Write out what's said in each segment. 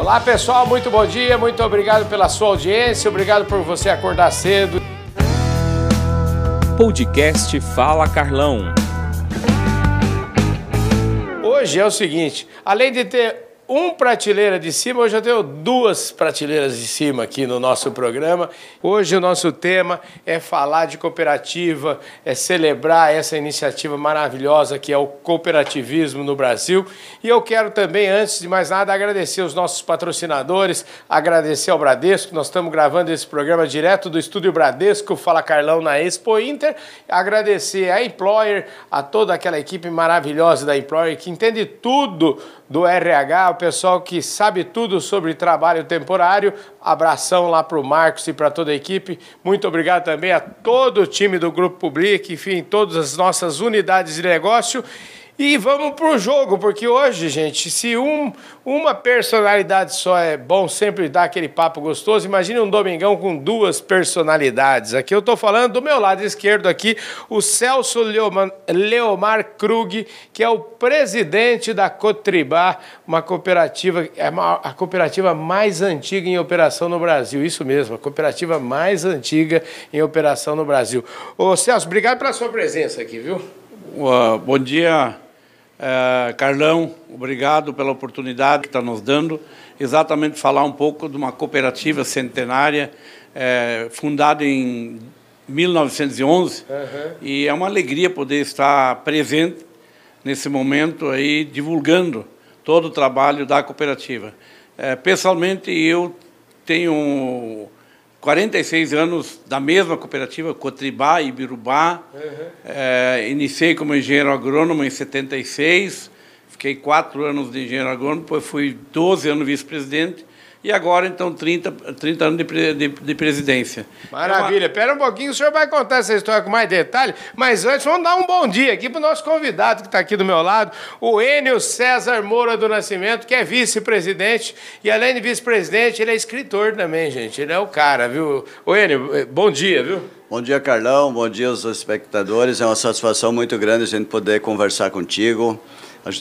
Olá pessoal, muito bom dia, muito obrigado pela sua audiência, obrigado por você acordar cedo. Podcast Fala Carlão. Hoje é o seguinte, além de ter um prateleira de cima, hoje eu tenho duas prateleiras de cima aqui no nosso programa. Hoje o nosso tema é falar de cooperativa, é celebrar essa iniciativa maravilhosa que é o cooperativismo no Brasil. E eu quero também, antes de mais nada, agradecer os nossos patrocinadores, agradecer ao Bradesco. Nós estamos gravando esse programa direto do estúdio Bradesco, Fala Carlão na Expo Inter. Agradecer a Employer, a toda aquela equipe maravilhosa da Employer que entende tudo do RH, pessoal que sabe tudo sobre trabalho temporário. Abração lá para o Marcos e para toda a equipe. Muito obrigado também a todo o time do Grupo Public, enfim, todas as nossas unidades de negócio. E vamos para o jogo, porque hoje, gente, se um, uma personalidade só é bom sempre dar aquele papo gostoso, imagine um domingão com duas personalidades. Aqui eu estou falando do meu lado esquerdo aqui, o Celso Leomar, Leomar Krug, que é o presidente da Cotribá, uma cooperativa, é a cooperativa mais antiga em operação no Brasil. Isso mesmo, a cooperativa mais antiga em operação no Brasil. Ô Celso, obrigado pela sua presença aqui, viu? Uh, bom dia, é, Carlão, obrigado pela oportunidade que está nos dando, exatamente falar um pouco de uma cooperativa centenária é, fundada em 1911 uhum. e é uma alegria poder estar presente nesse momento aí divulgando todo o trabalho da cooperativa. É, pessoalmente eu tenho 46 anos da mesma cooperativa, Cotribá e Birubá. Uhum. É, iniciei como engenheiro agrônomo em 76, fiquei quatro anos de engenheiro agrônomo, depois fui 12 anos vice-presidente e agora, então, 30, 30 anos de, de, de presidência. Maravilha. Espera é uma... um pouquinho, o senhor vai contar essa história com mais detalhe, mas antes vamos dar um bom dia aqui para o nosso convidado que está aqui do meu lado, o Enio César Moura do Nascimento, que é vice-presidente, e além de vice-presidente, ele é escritor também, gente. Ele é o cara, viu? Ô, Enio, eh, bom dia, viu? Bom dia, Carlão. Bom dia aos espectadores. É uma satisfação muito grande a gente poder conversar contigo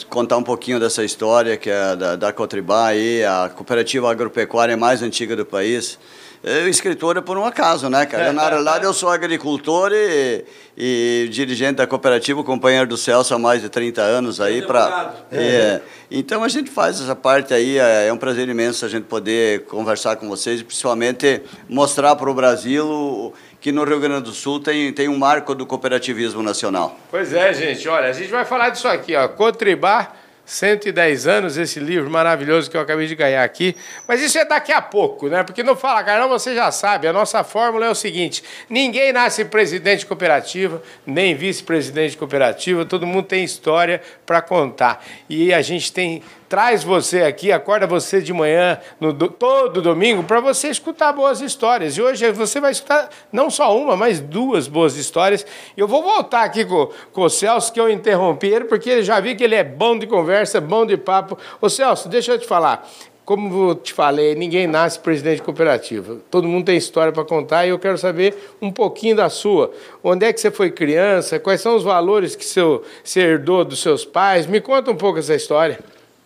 contar um pouquinho dessa história que é da, da Cotribá aí, a cooperativa agropecuária mais antiga do país. Eu, escritor é por um acaso, né, cara? Na realidade, eu sou agricultor e, e, dirigente da cooperativa, companheiro do Celso há mais de 30 anos aí. Pra, é, então, a gente faz essa parte aí, é, é um prazer imenso a gente poder conversar com vocês e principalmente mostrar para o Brasil que no Rio Grande do Sul tem, tem um marco do cooperativismo nacional. Pois é, gente. Olha, a gente vai falar disso aqui, ó. Cotribar 110 anos, esse livro maravilhoso que eu acabei de ganhar aqui. Mas isso é daqui a pouco, né? Porque não fala, caramba, você já sabe. A nossa fórmula é o seguinte: ninguém nasce presidente de cooperativa, nem vice-presidente de cooperativa, todo mundo tem história para contar. E a gente tem traz você aqui, acorda você de manhã, no, todo domingo, para você escutar boas histórias. E hoje você vai escutar não só uma, mas duas boas histórias. Eu vou voltar aqui com, com o Celso, que eu interrompi ele, porque eu já vi que ele é bom de conversa, bom de papo. Ô Celso, deixa eu te falar. Como eu te falei, ninguém nasce presidente de cooperativa. Todo mundo tem história para contar e eu quero saber um pouquinho da sua. Onde é que você foi criança? Quais são os valores que seu, você herdou dos seus pais? Me conta um pouco essa história.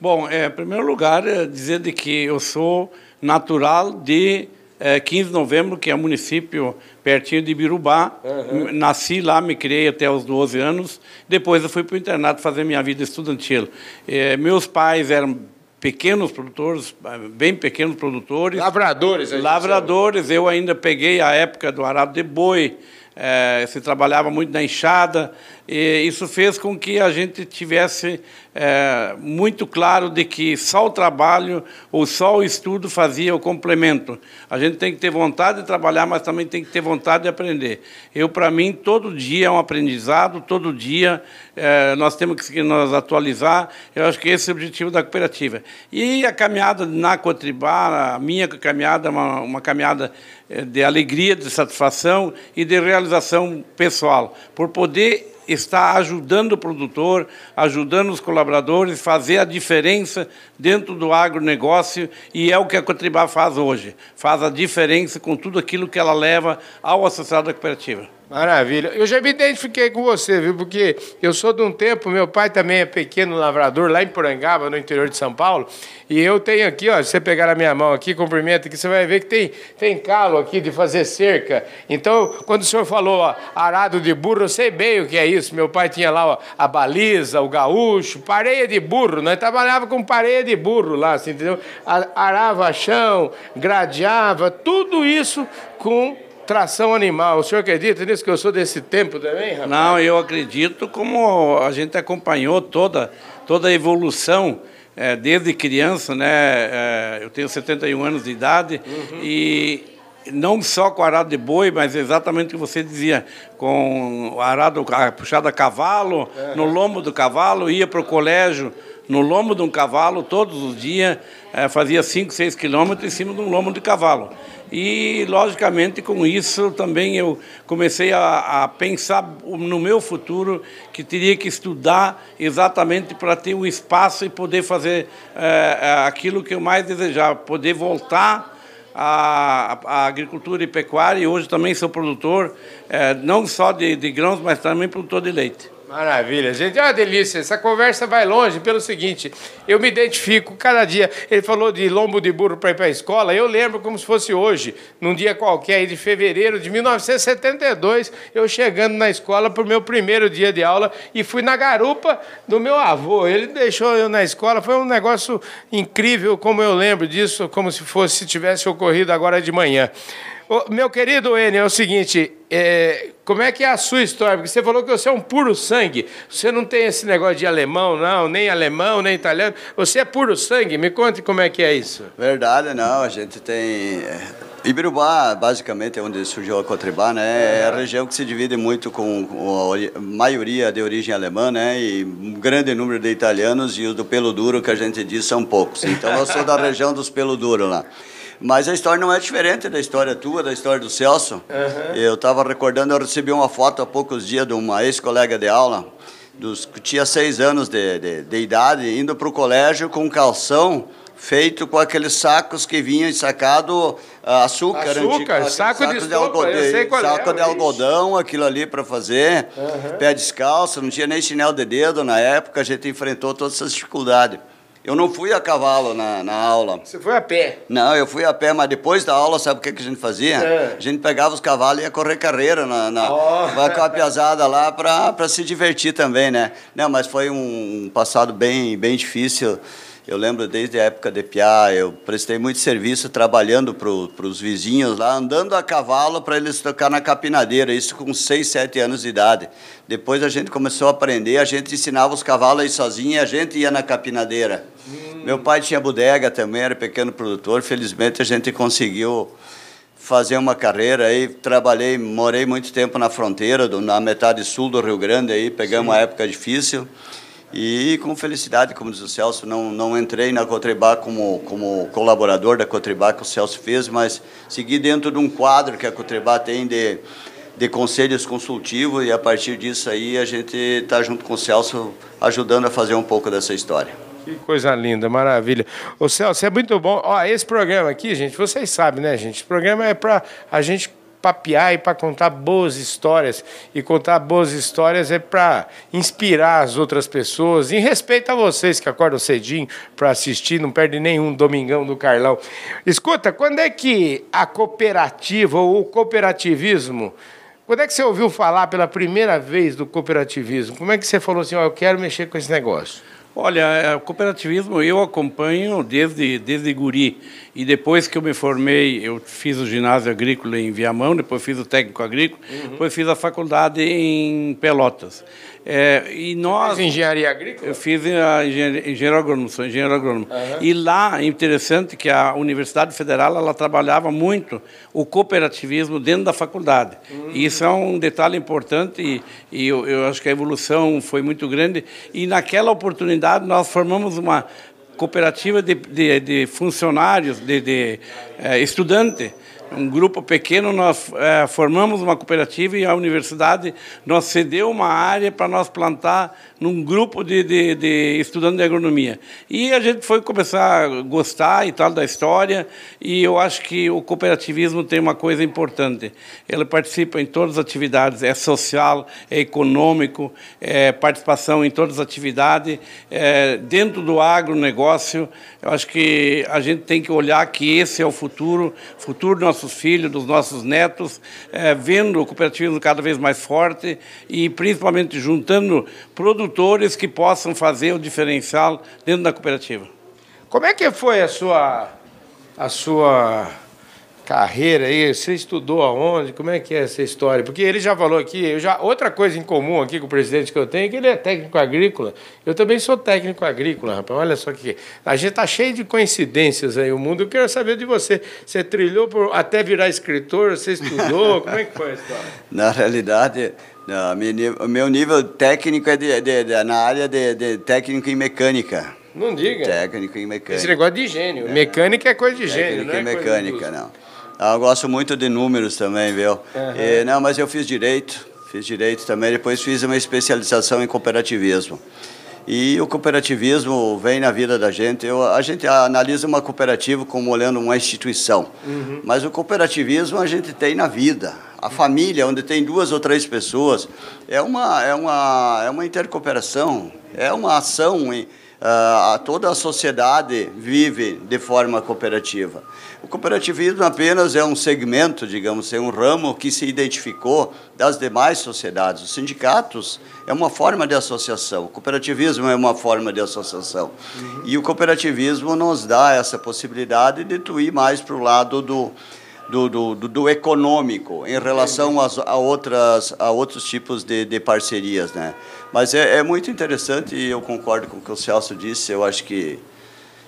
Bom, é, em primeiro lugar, é dizer de que eu sou natural de é, 15 de novembro, que é um município pertinho de Birubá. Uhum. Nasci lá, me criei até os 12 anos. Depois eu fui para o internato fazer minha vida estudantil. É, meus pais eram pequenos produtores, bem pequenos produtores. Lavradores. Lavradores. Eu ainda peguei a época do arado de boi, é, se trabalhava muito na enxada, e isso fez com que a gente tivesse é, muito claro de que só o trabalho ou só o estudo fazia o complemento. A gente tem que ter vontade de trabalhar, mas também tem que ter vontade de aprender. Eu, para mim, todo dia é um aprendizado, todo dia é, nós temos que nos atualizar. Eu acho que esse é o objetivo da cooperativa. E a caminhada na Cotribá, a minha caminhada, uma, uma caminhada é, de alegria, de satisfação e de realização pessoal, por poder está ajudando o produtor, ajudando os colaboradores, fazer a diferença dentro do agronegócio e é o que a Cotribá faz hoje. Faz a diferença com tudo aquilo que ela leva ao associado da cooperativa. Maravilha. Eu já me identifiquei com você, viu? Porque eu sou de um tempo, meu pai também é pequeno lavrador lá em Porangaba, no interior de São Paulo. E eu tenho aqui, ó, se você pegar na minha mão aqui, cumprimento aqui, você vai ver que tem, tem calo aqui de fazer cerca. Então, quando o senhor falou ó, arado de burro, eu sei bem o que é isso. Meu pai tinha lá ó, a baliza, o gaúcho, pareia de burro. Nós trabalhava com pareia de burro lá, assim, entendeu? Arava chão, gradeava, tudo isso com tração animal. O senhor acredita nisso que eu sou desse tempo também, rapaz? Não, eu acredito como a gente acompanhou toda, toda a evolução é, desde criança, né? É, eu tenho 71 anos de idade uhum. e não só com arado de boi, mas exatamente o que você dizia, com arado puxado a cavalo, uhum. no lombo do cavalo, ia para o colégio no lombo de um cavalo todos os dias, é, fazia 5, 6 quilômetros em cima de um lombo de cavalo. E, logicamente, com isso também eu comecei a, a pensar no meu futuro, que teria que estudar exatamente para ter o espaço e poder fazer é, aquilo que eu mais desejava, poder voltar à, à, agricultura e pecuária. E hoje também sou produtor, é, não só de, de grãos, mas também produtor de leite. Maravilha, gente. É uma delícia. Essa conversa vai longe pelo seguinte: eu me identifico cada dia. Ele falou de lombo de burro para ir para a escola. Eu lembro como se fosse hoje, num dia qualquer de fevereiro de 1972, eu chegando na escola para o meu primeiro dia de aula e fui na garupa do meu avô. Ele deixou eu na escola. Foi um negócio incrível, como eu lembro disso, como se fosse se tivesse ocorrido agora de manhã. Meu querido Enio, é o seguinte, é, como é que é a sua história? Porque você falou que você é um puro sangue. Você não tem esse negócio de alemão, não, nem alemão, nem italiano. Você é puro sangue. Me conte como é que é isso. Verdade, não. A gente tem. É, Ibirubá, basicamente, é onde surgiu a Cotribá, né? É a região que se divide muito com a maioria de origem alemã, né? E um grande número de italianos e os do pelo duro, que a gente diz, são poucos. Então, eu sou da região dos pelo duro lá. Mas a história não é diferente da história tua, da história do Celso. Uhum. Eu estava recordando, eu recebi uma foto há poucos dias de uma ex-colega de aula, dos, que tinha seis anos de, de, de idade, indo para o colégio com um calção feito com aqueles sacos que vinham sacado uh, açúcar. Açúcar, antigo, saco, de, de algodão. Saco é, de algodão, aquilo ali para fazer. Uhum. Pé descalço, não tinha nem chinelo de dedo na época, a gente enfrentou todas essas dificuldades. Eu não fui a cavalo na, na aula. Você foi a pé? Não, eu fui a pé, mas depois da aula, sabe o que, que a gente fazia? É. A gente pegava os cavalos e ia correr carreira na, na oh. com a piazada lá para se divertir também, né? Não, mas foi um passado bem, bem difícil. Eu lembro desde a época de Piá, eu prestei muito serviço trabalhando para os vizinhos lá, andando a cavalo para eles tocar na capinadeira, isso com 6, 7 anos de idade. Depois a gente começou a aprender, a gente ensinava os cavalos a ir sozinho e a gente ia na capinadeira. Hum. Meu pai tinha bodega também, era pequeno produtor, felizmente a gente conseguiu fazer uma carreira aí, trabalhei, morei muito tempo na fronteira, na metade sul do Rio Grande aí, pegamos Sim. uma época difícil. E com felicidade, como diz o Celso, não, não entrei na Cotribá como, como colaborador da Cotribá que o Celso fez, mas segui dentro de um quadro que a Cotribá tem de, de conselhos consultivos e a partir disso aí a gente está junto com o Celso ajudando a fazer um pouco dessa história. Que coisa linda, maravilha. O Celso, é muito bom. Ó, esse programa aqui, gente, vocês sabem, né, gente? Esse programa é para a gente papear e para contar boas histórias. E contar boas histórias é para inspirar as outras pessoas. Em respeito a vocês que acordam cedinho para assistir, não perde nenhum Domingão do Carlão. Escuta, quando é que a cooperativa ou o cooperativismo. Quando é que você ouviu falar pela primeira vez do cooperativismo? Como é que você falou assim, oh, eu quero mexer com esse negócio? Olha, é, o cooperativismo eu acompanho desde, desde guri. E depois que eu me formei, eu fiz o ginásio agrícola em Viamão, depois fiz o técnico agrícola, uhum. depois fiz a faculdade em Pelotas. É, e nós, fiz engenharia agrícola? Eu fiz a engenharia, engenheiro agrônomo, sou engenheiro agrônomo. Uhum. E lá, é interessante que a Universidade Federal ela trabalhava muito o cooperativismo dentro da faculdade. Uhum. E isso é um detalhe importante e, e eu, eu acho que a evolução foi muito grande. E naquela oportunidade nós formamos uma cooperativa de, de, de funcionários, de, de é, estudantes, um grupo pequeno, nós é, formamos uma cooperativa e a universidade nos cedeu uma área para nós plantar num grupo de, de, de, estudantes de agronomia. E a gente foi começar a gostar e tal da história, e eu acho que o cooperativismo tem uma coisa importante. Ele participa em todas as atividades, é social, é econômico, é participação em todas as atividades, é dentro do agronegócio. Eu acho que a gente tem que olhar que esse é o futuro, futuro dos nossos filhos, dos nossos netos, é, vendo o cooperativismo cada vez mais forte e principalmente juntando produtores que possam fazer o diferencial dentro da cooperativa. Como é que foi a sua a sua carreira aí, você estudou aonde? Como é que é essa história? Porque ele já falou aqui, eu já outra coisa em comum aqui com o presidente que eu tenho, é que ele é técnico agrícola. Eu também sou técnico agrícola, rapaz. Olha só que a gente tá cheio de coincidências aí o mundo. Eu quero saber de você. Você trilhou por, até virar escritor, você estudou, como é que foi a história? Na realidade, o meu nível técnico é de, de, de, na área de, de técnico em mecânica. Não diga. Técnico em mecânica. Esse negócio de gênio. É. Mecânica é coisa de gênio, não é mecânica, não. Eu gosto muito de números também, viu? Uhum. E, não, mas eu fiz direito, fiz direito também, depois fiz uma especialização em cooperativismo. E o cooperativismo vem na vida da gente. Eu, a gente analisa uma cooperativa como olhando uma instituição, uhum. mas o cooperativismo a gente tem na vida. A família, onde tem duas ou três pessoas, é uma, é uma, é uma intercooperação, é uma ação. Em, uh, toda a sociedade vive de forma cooperativa. O cooperativismo apenas é um segmento, digamos, é um ramo que se identificou das demais sociedades. Os sindicatos é uma forma de associação, o cooperativismo é uma forma de associação. Uhum. E o cooperativismo nos dá essa possibilidade de tu ir mais para o lado do, do, do, do, econômico em relação a, a, outras, a outros tipos de, de parcerias. Né? Mas é, é muito interessante e eu concordo com o que o Celso disse, eu acho que,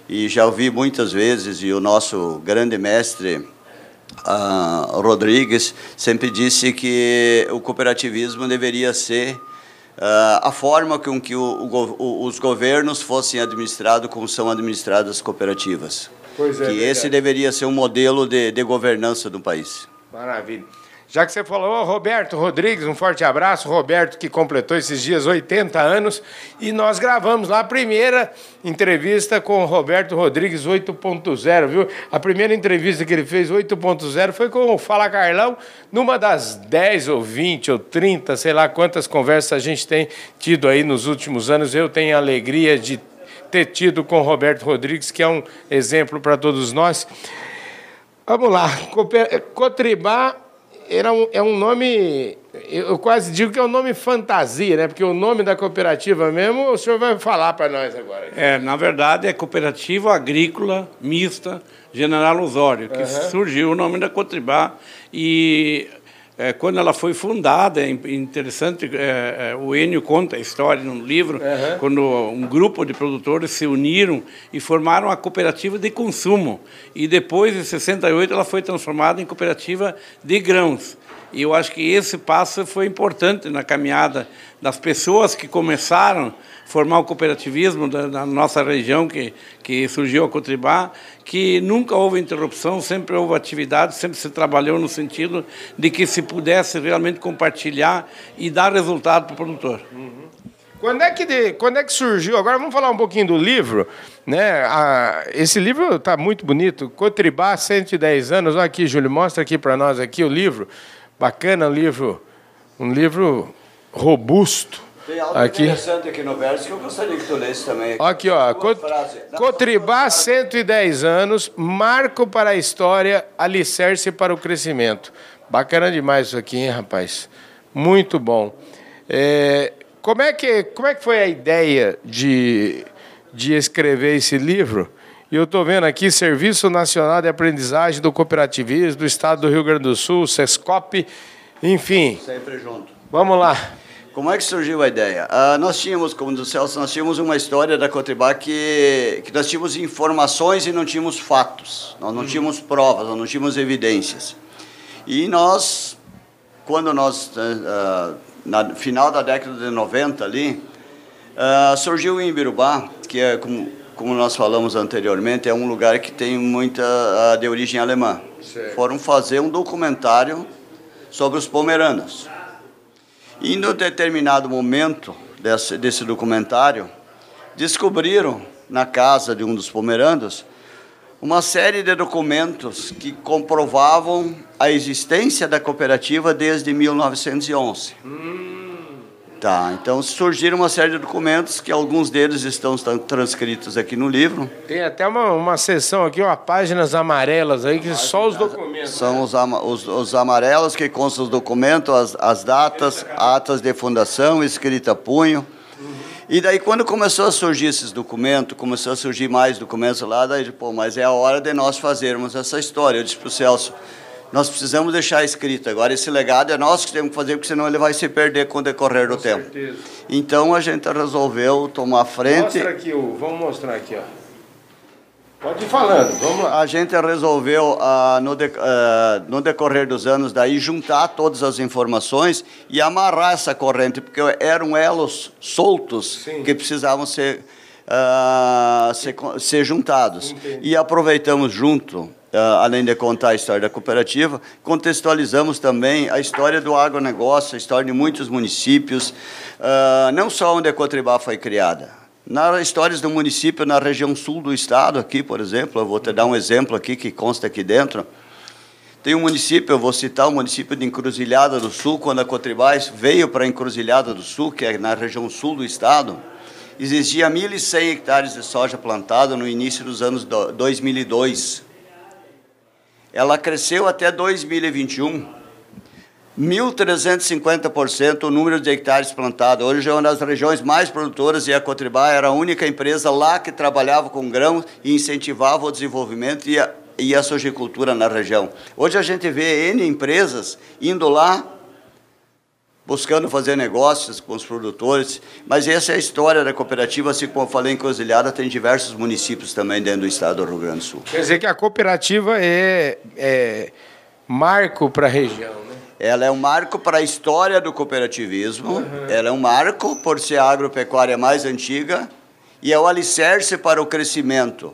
e já ouvi muitas vezes, e o nosso grande mestre uh, Rodrigues sempre disse que o cooperativismo deveria ser Uh, a forma com que o, o, os governos fossem administrados como são administradas as cooperativas. Pois é, que verdade. esse deveria ser um modelo de, de governança do país. Maravilha. Já que você falou, Roberto Rodrigues, um forte abraço. Roberto que completou esses dias 80 anos e nós gravamos lá a primeira entrevista com o Roberto Rodrigues 8.0, viu? A primeira entrevista que ele fez 8.0 foi com o Fala Carlão, numa das 10 ou 20 ou 30, sei lá quantas conversas a gente tem tido aí nos últimos anos. Eu tenho a alegria de ter tido com Roberto Rodrigues, que é um exemplo para todos nós. Vamos lá, Cotribá era um, é um nome, eu quase digo que é um nome fantasia, né? Porque o nome da cooperativa mesmo, o senhor vai falar para nós agora. É, na verdade, é Cooperativa Agrícola Mista General Osório, que uhum. surgiu o nome da Cotribá e é, quando ela foi fundada, é interessante, é, é, o Enio conta a história no livro, uhum. quando um grupo de produtores se uniram e formaram a cooperativa de consumo. E depois, em 68, ela foi transformada em cooperativa de grãos. E eu acho que esse passo foi importante na caminhada das pessoas que começaram a formar o cooperativismo da, da nossa região, que, que surgiu a Cotribá, que nunca houve interrupção, sempre houve atividade, sempre se trabalhou no sentido de que se pudesse realmente compartilhar e dar resultado para o produtor. Uhum. Quando é, que quando é que surgiu? Agora vamos falar um pouquinho do livro. Né? esse livro está muito bonito. Cotribá, 110 anos. Olha aqui, Júlio, mostra aqui para nós aqui o livro. Bacana, um livro, um livro robusto. Tem algo aqui. interessante aqui no verso que eu gostaria que tu lesse também. Aqui, ó. Cot Cotribá, 110 anos, marco para a história, alicerce para o crescimento. Bacana demais isso aqui, hein, rapaz? Muito bom. É, como, é que, como é que foi a ideia de, de escrever esse livro? E eu estou vendo aqui Serviço Nacional de Aprendizagem do Cooperativismo do Estado do Rio Grande do Sul, SESCOP, enfim. Sempre junto. Vamos lá. Como é que surgiu a ideia? Uh, nós tínhamos, como do Celso, nós tínhamos uma história da Cotribá que, que nós tínhamos informações e não tínhamos fatos. Nós não uhum. tínhamos provas, nós não tínhamos evidências. E nós, quando nós, uh, na final da década de 90 ali, surgiu em Ibirubá, que é como como nós falamos anteriormente, é um lugar que tem muita uh, de origem alemã. Certo. Foram fazer um documentário sobre os pomeranos. E em um determinado momento desse, desse documentário, descobriram na casa de um dos pomeranos uma série de documentos que comprovavam a existência da cooperativa desde 1911. Hum. Tá, então surgiram uma série de documentos que alguns deles estão transcritos aqui no livro. Tem até uma, uma seção aqui, uma páginas amarelas aí, que Páginas, só os documentos. São né? os, ama, os, os, amarelos que constam os documentos, as, as datas, atas de fundação, escrita a punho. E daí, quando começou a surgir esses documentos, começou a surgir mais documentos lá, daí, pô, mas é a hora de nós fazermos essa história. Eu disse para o Celso, nós precisamos deixar escrito. Agora, esse legado é nosso que temos que fazer, porque senão ele vai se perder com o decorrer do com tempo. Certeza. Então, a gente resolveu tomar frente. Mostra aqui, vamos mostrar aqui, ó. Pode ir falando, vamos lá. A gente resolveu, uh, no, de, uh, no decorrer dos anos, daí juntar todas as informações e amarrar essa corrente, porque eram elos soltos Sim. que precisavam ser, uh, ser, ser, juntados. Entendi. E aproveitamos junto, além de contar a história da cooperativa, contextualizamos também a história do agronegócio, a história de muitos municípios, não só onde a Cotribá foi criada nas histórias do município na região sul do estado, aqui, por exemplo, eu vou te dar um exemplo aqui que consta aqui dentro. Tem um município, eu vou citar o município de Encruzilhada do Sul, quando a Cotribás veio para Encruzilhada do Sul, que é na região sul do estado, existia 1.100 hectares de soja plantada no início dos anos 2002. Ela cresceu até 2021 1.350% o número de hectares plantados. Hoje é uma das regiões mais produtoras e a Cotribá era a única empresa lá que trabalhava com grãos e incentivava o desenvolvimento e a, e a sojicultura na região. Hoje a gente vê N empresas indo lá buscando fazer negócios com os produtores, mas essa é a história da cooperativa, assim como eu falei em Cruzilhada, tem diversos municípios também dentro do estado do Rio Grande do Sul. Quer dizer que a cooperativa é, é marco para a região, ela é um marco para a história do cooperativismo, uhum. ela é um marco por ser a agropecuária mais antiga e é o alicerce para o crescimento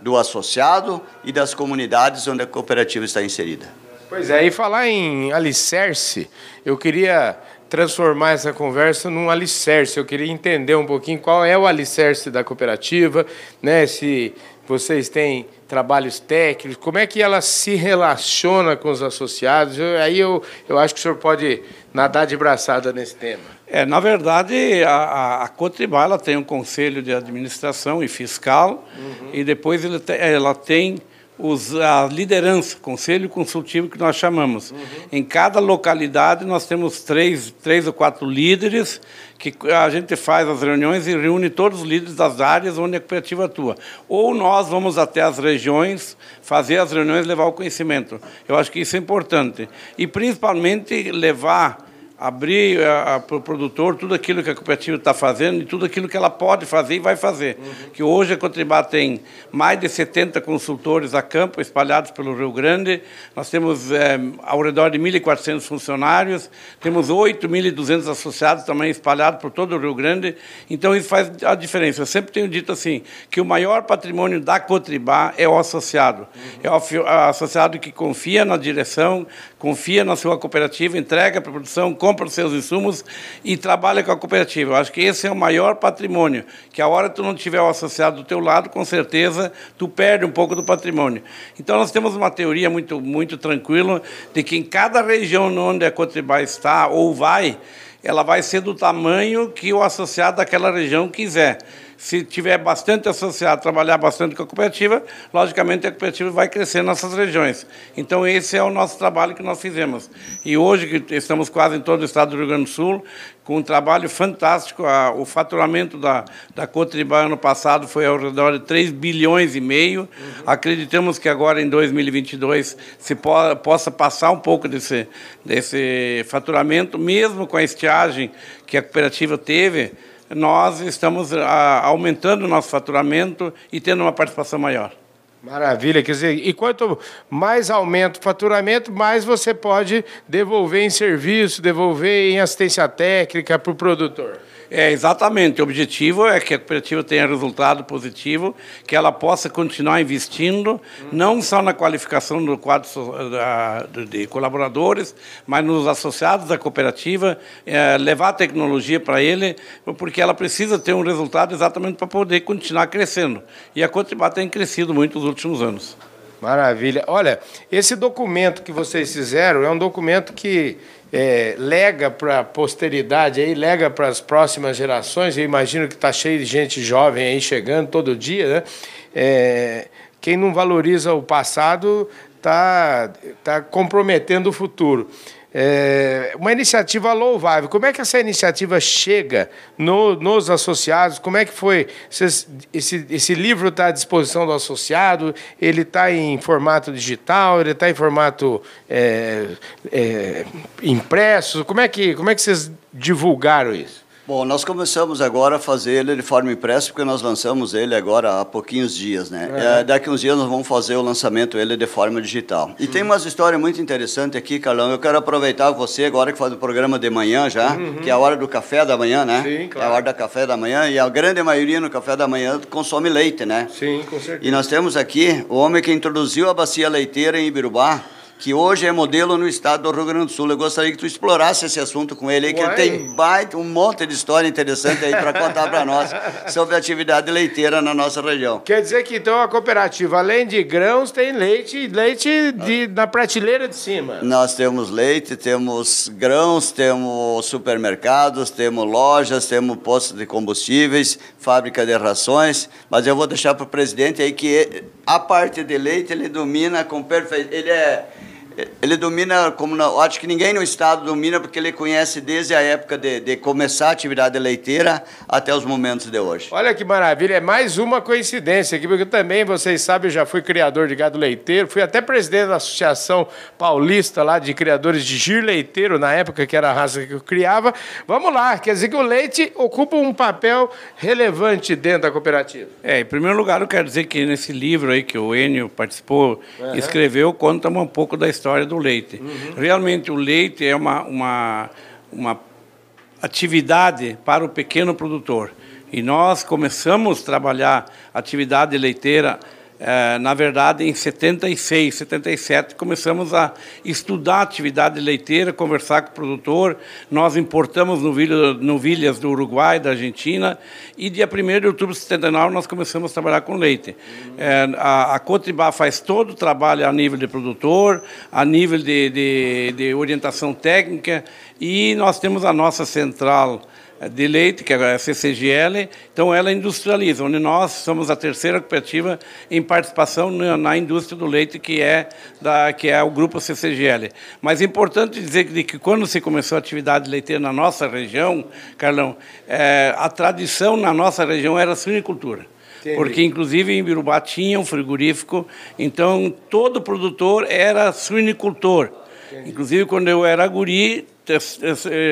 do associado e das comunidades onde a cooperativa está inserida. Pois é, e falar em alicerce, eu queria transformar essa conversa num alicerce. Eu queria entender um pouquinho qual é o alicerce da cooperativa, né? Se vocês têm trabalhos técnicos, como é que ela se relaciona com os associados? Eu, aí eu, eu acho que o senhor pode nadar de braçada nesse tema. É, na verdade, a, a Cotribá ela tem um conselho de administração e fiscal, uhum. e depois ela tem, ela tem os, a liderança, conselho consultivo que nós chamamos. Uhum. Em cada localidade nós temos três, três ou quatro líderes que a gente faz as reuniões e reúne todos os líderes das áreas onde a cooperativa atua. Ou nós vamos até as regiões fazer as reuniões levar o conhecimento. Eu acho que isso é importante. E principalmente levar abrir para o produtor tudo aquilo que a cooperativa está fazendo e tudo aquilo que ela pode fazer e vai fazer. Uhum. Que hoje a Cotribá tem mais de 70 consultores a campo espalhados pelo Rio Grande, nós temos é, ao redor de 1.400 funcionários, temos 8.200 associados também espalhados por todo o Rio Grande, então isso faz a diferença. Eu sempre tenho dito assim, que o maior patrimônio da Cotribá é o associado. Uhum. É o associado que confia na direção, confia na sua cooperativa, entrega para a produção, compra os seus insumos e trabalha com a cooperativa. Eu acho que esse é o maior patrimônio, que a hora que tu não tiver o associado do teu lado, com certeza tu perde um pouco do patrimônio. Então nós temos uma teoria muito muito tranquila de que em cada região onde a Cotribá está ou vai, ela vai ser do tamanho que o associado daquela região quiser se tiver bastante associado, trabalhar bastante com a cooperativa, logicamente a cooperativa vai crescer nessas regiões. Então, esse é o nosso trabalho que nós fizemos. E hoje, que estamos quase em todo o estado do Rio Grande do Sul, com um trabalho fantástico, o faturamento da, da Cotribá ano passado foi ao redor de 3 bilhões e meio. Uhum. Acreditamos que agora, em 2022, se po possa passar um pouco desse, desse faturamento, mesmo com a estiagem que a cooperativa teve, nós estamos ah, aumentando o nosso faturamento e tendo uma participação maior. Maravilha, quer dizer, e quanto mais aumenta o faturamento, mais você pode devolver em serviço, devolver em assistência técnica para o produtor. É, exatamente. O objetivo é que a cooperativa tenha resultado positivo, que ela possa continuar investindo, não só na qualificação do quadro de colaboradores, mas nos associados da cooperativa, é, levar a tecnologia para ele, porque ela precisa ter um resultado exatamente para poder continuar crescendo. E a Cotribá tem crescido muito nos últimos anos. Maravilha. Olha, esse documento que vocês fizeram é um documento que é, lega para a posteridade, aí, lega para as próximas gerações. Eu imagino que está cheio de gente jovem aí chegando todo dia. Né? É, quem não valoriza o passado está tá comprometendo o futuro. É uma iniciativa louvável. Como é que essa iniciativa chega no, nos associados? Como é que foi? Esse, esse, esse livro está à disposição do associado? Ele está em formato digital? Ele está em formato é, é, impresso? Como é, que, como é que vocês divulgaram isso? Bom, nós começamos agora a fazer ele de forma impressa, porque nós lançamos ele agora há pouquinhos dias, né? É. É, daqui uns dias nós vamos fazer o lançamento ele de forma digital. E uhum. tem umas histórias muito interessantes aqui, Carlão. Eu quero aproveitar você agora que faz o programa de manhã já, uhum. que é a hora do café da manhã, né? Sim, claro. É a hora do café da manhã e a grande maioria no café da manhã consome leite, né? Sim, com certeza. E nós temos aqui o homem que introduziu a bacia leiteira em Ibirubá, que hoje é modelo no estado do Rio Grande do Sul. Eu gostaria que tu explorasse esse assunto com ele, aí, que ele tem baita, um monte de história interessante aí para contar para nós sobre a atividade leiteira na nossa região. Quer dizer que então a cooperativa, além de grãos, tem leite, leite de, na prateleira de cima. Nós temos leite, temos grãos, temos supermercados, temos lojas, temos postos de combustíveis, fábrica de rações, mas eu vou deixar para o presidente aí que a parte de leite ele domina com perfeição. Ele é ele domina, como não, acho que ninguém no estado domina, porque ele conhece desde a época de, de, começar a atividade leiteira até os momentos de hoje. Olha que maravilha, é mais uma coincidência aqui, porque também, vocês sabem, eu já fui criador de gado leiteiro, fui até presidente da Associação Paulista lá de criadores de gir leiteiro, na época que era a raça que eu criava. Vamos lá, quer dizer que o leite ocupa um papel relevante dentro da cooperativa. É, em primeiro lugar, eu quero dizer que nesse livro aí que o Enio participou, uhum. escreveu, conta um pouco da história história do leite. Uhum. Realmente, o leite é uma, uma, uma atividade para o pequeno produtor. E nós começamos a trabalhar atividade leiteira na verdade, em 76, 77, começamos a estudar a atividade leiteira, conversar com o produtor. Nós importamos novilhas do Uruguai, da Argentina, e dia 1 de outubro de 79 nós começamos a trabalhar com leite. É, a, a Cotribá faz todo o trabalho a nível de produtor, a nível de, de, de orientação técnica, e nós temos a nossa central de leite, que é a CCGL, então ela industrializa, onde nós somos a terceira cooperativa em participação na, indústria do leite, que é, da, que é o grupo CCGL. Mas é importante dizer que, que quando se começou a atividade leiteira na nossa região, Carlão, é, a tradição na nossa região era a suinicultura. Porque, inclusive, em Birubá tinha um frigorífico, então todo produtor era suinicultor. Entendi. Inclusive, quando eu era guri,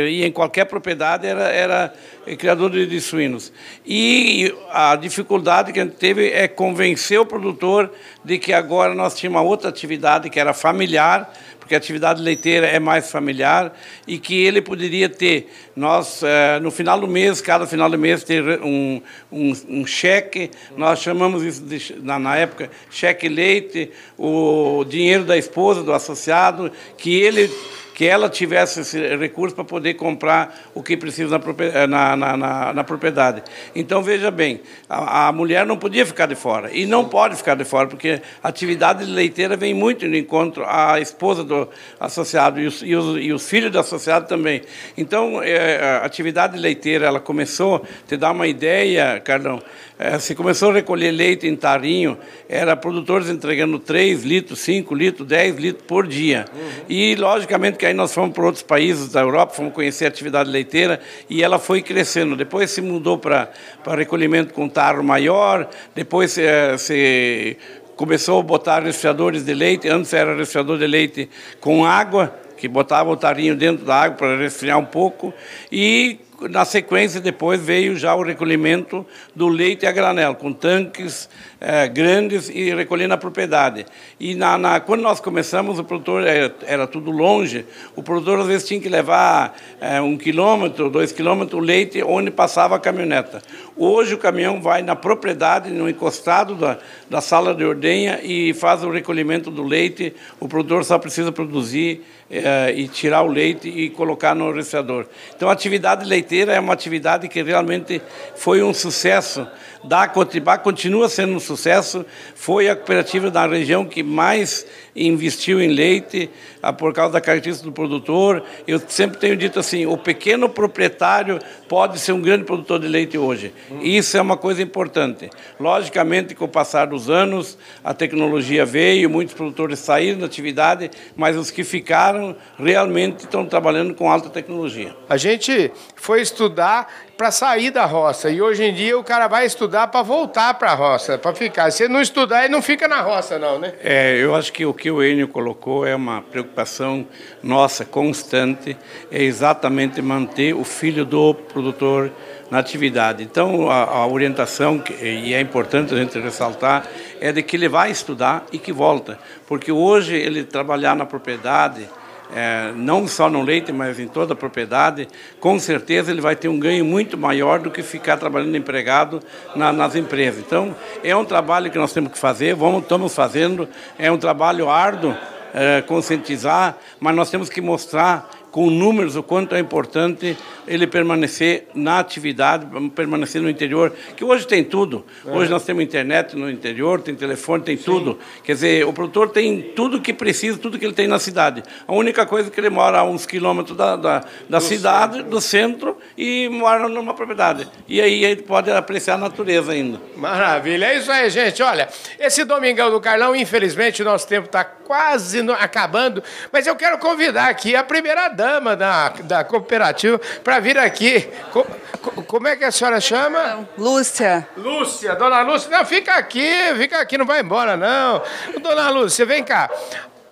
e em qualquer propriedade era, era criador de, de, suínos. E a dificuldade que a gente teve é convencer o produtor de que agora nós tínhamos uma outra atividade que era familiar, porque a atividade leiteira é mais familiar e que ele poderia ter, nós, eh, no final do mês, cada final do mês, ter um, um, um cheque, nós chamamos isso, de, na, na época, cheque leite, o dinheiro da esposa, do associado, que ele que ela tivesse esse recurso para poder comprar o que precisa na, na, na, na propriedade. Então, veja bem, a, a, mulher não podia ficar de fora, e não pode ficar de fora, porque a atividade leiteira vem muito no encontro à esposa do associado e os, e os, e os filhos do associado também. Então, é, a atividade leiteira, ela começou, te dar uma ideia, Carlão, é, se começou a recolher leite em tarinho, era produtores entregando 3 litros, 5 litros, 10 litros por dia. Uhum. E, logicamente, que aí nós fomos para outros países da Europa, fomos conhecer a atividade leiteira e ela foi crescendo. Depois se mudou para, para recolhimento com tarro maior, depois é, se começou a botar resfriadores de leite, antes era resfriador de leite com água, que botava o tarinho dentro da água para resfriar um pouco, e na sequência, depois veio já o recolhimento do leite a granel, com tanques é, grandes e recolher na propriedade. E na, na, quando nós começamos, o produtor era, era, tudo longe, o produtor às vezes tinha que levar é, um quilômetro, dois quilômetros, o leite onde passava a caminhoneta. Hoje o caminhão vai na propriedade, no encostado da, da sala de ordenha e faz o recolhimento do leite. O produtor só precisa produzir é, e tirar o leite e colocar no resfriador. Então a atividade leiteira é uma atividade que realmente foi um sucesso da Cotribá, continua sendo um sucesso, foi a cooperativa da região que mais investiu em leite ah, por causa da característica do produtor. Eu sempre tenho dito assim, o pequeno proprietário pode ser um grande produtor de leite hoje. Isso é uma coisa importante. Logicamente, com o passar dos anos, a tecnologia veio, muitos produtores saíram da atividade, mas os que ficaram realmente estão trabalhando com alta tecnologia. A gente foi estudar para sair da roça. E hoje em dia o cara vai estudar para voltar para a roça, para ficar. Se não estudar, ele não fica na roça, não, né? É, eu acho que o que o Enio colocou é uma preocupação nossa constante, é exatamente manter o filho do produtor na atividade. Então, a, a orientação, que, e é importante a gente ressaltar, é de que ele vai estudar e que volta. Porque hoje ele trabalhar na propriedade, é, não só no leite, mas em toda a propriedade, com certeza ele vai ter um ganho muito maior do que ficar trabalhando empregado na, nas empresas. Então, é um trabalho que nós temos que fazer, vamos, estamos fazendo, é um trabalho árduo, é, conscientizar, mas nós temos que mostrar com números o quanto é importante ele permanecer na atividade, permanecer no interior, que hoje tem tudo. Hoje nós temos internet no interior, tem telefone, tem Sim. tudo. Quer dizer, o produtor tem tudo que precisa, tudo que ele tem na cidade. A única coisa é que ele mora a uns quilômetros da, da, da do cidade, centro. do centro, e mora numa propriedade. E aí ele pode apreciar a natureza ainda. Maravilha. É isso aí, gente. Olha, esse Domingão do Carlão, infelizmente, o nosso tempo está quase acabando, mas eu quero convidar aqui a primeira dama dama da, da cooperativa para vir aqui. Co, co, como é que a senhora chama? Lúcia. Lúcia, dona Lúcia. Não, fica aqui, fica aqui, não vai embora, não. Dona Lúcia, vem cá.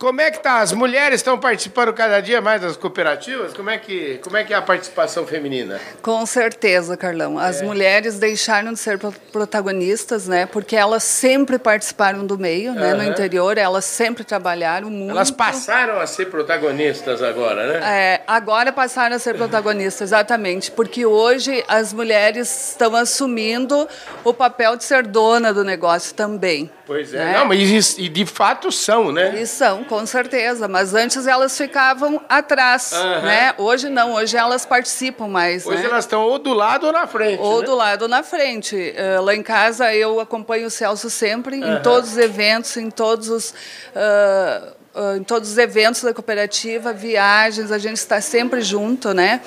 Como é que tá? As mulheres estão participando cada dia mais das cooperativas? Como é que, como é, que é a participação feminina? Com certeza, Carlão. As é. mulheres deixaram de ser protagonistas, né? Porque elas sempre participaram do meio, uhum. né? No interior, elas sempre trabalharam muito. Elas passaram a ser protagonistas agora, né? É, agora passaram a ser protagonistas, exatamente. Porque hoje as mulheres estão assumindo o papel de ser dona do negócio também. Pois é. Né? Não, mas e de fato são, né? E são, com certeza. Mas antes elas ficavam atrás, uhum. né? Hoje não, hoje elas participam mais. Hoje né? elas estão ou do lado ou na frente. Ou né? do lado ou na frente. Uh, lá em casa eu acompanho o Celso sempre, uhum. em todos os eventos, em todos os. Uh, Uh, em todos os eventos da cooperativa, viagens, a gente está sempre junto, né?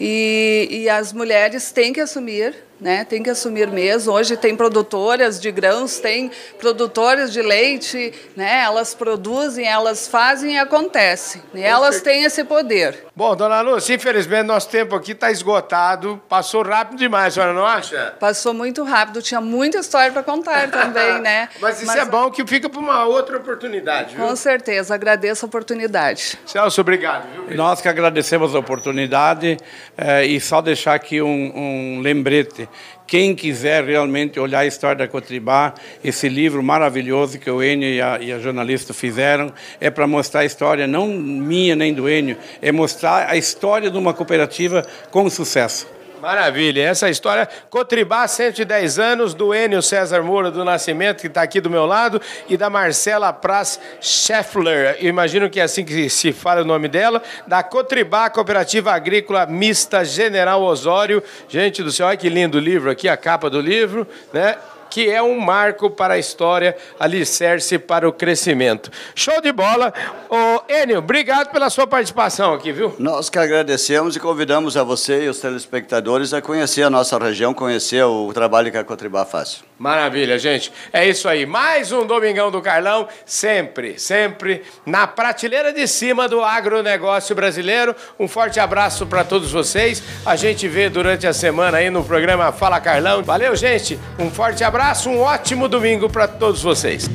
E, e as mulheres têm que assumir né? Tem que assumir mesmo. Hoje tem produtoras de grãos, tem produtoras de leite, né? Elas produzem, elas fazem e acontece. E elas têm esse poder. Bom, dona Lúcia, infelizmente nosso tempo aqui está esgotado. Passou rápido demais, a senhora não acha? Passou muito rápido. Tinha muita história para contar também, né? Mas isso Mas... é bom que fica para uma outra oportunidade, viu? Com certeza. Agradeço a oportunidade. Celso, obrigado. Viu? Nós que agradecemos a oportunidade é, e só deixar aqui um, um lembrete. Quem quiser realmente olhar a história da Cotribá, esse livro maravilhoso que o Enio e a, e a jornalista fizeram, é para mostrar a história, não minha nem do Enio, é mostrar a história de uma cooperativa com sucesso. Maravilha, essa história, Cotribá, 110 anos, do Enio César Moura do Nascimento, que está aqui do meu lado, e da Marcela Praz Scheffler, imagino que é assim que se fala o nome dela, da Cotribá, Cooperativa Agrícola Mista General Osório. Gente do céu, olha que lindo livro aqui, a capa do livro, né? Que é um marco para a história, alicerce para o crescimento. Show de bola. Ô, Enio, obrigado pela sua participação aqui, viu? Nós que agradecemos e convidamos a você e os telespectadores a conhecer a nossa região, conhecer o trabalho que a Cotribá faz. Maravilha, gente. É isso aí. Mais um Domingão do Carlão, sempre, sempre na prateleira de cima do agronegócio brasileiro. Um forte abraço para todos vocês. A gente vê durante a semana aí no programa Fala Carlão. Valeu, gente. Um forte abraço, um ótimo domingo para todos vocês.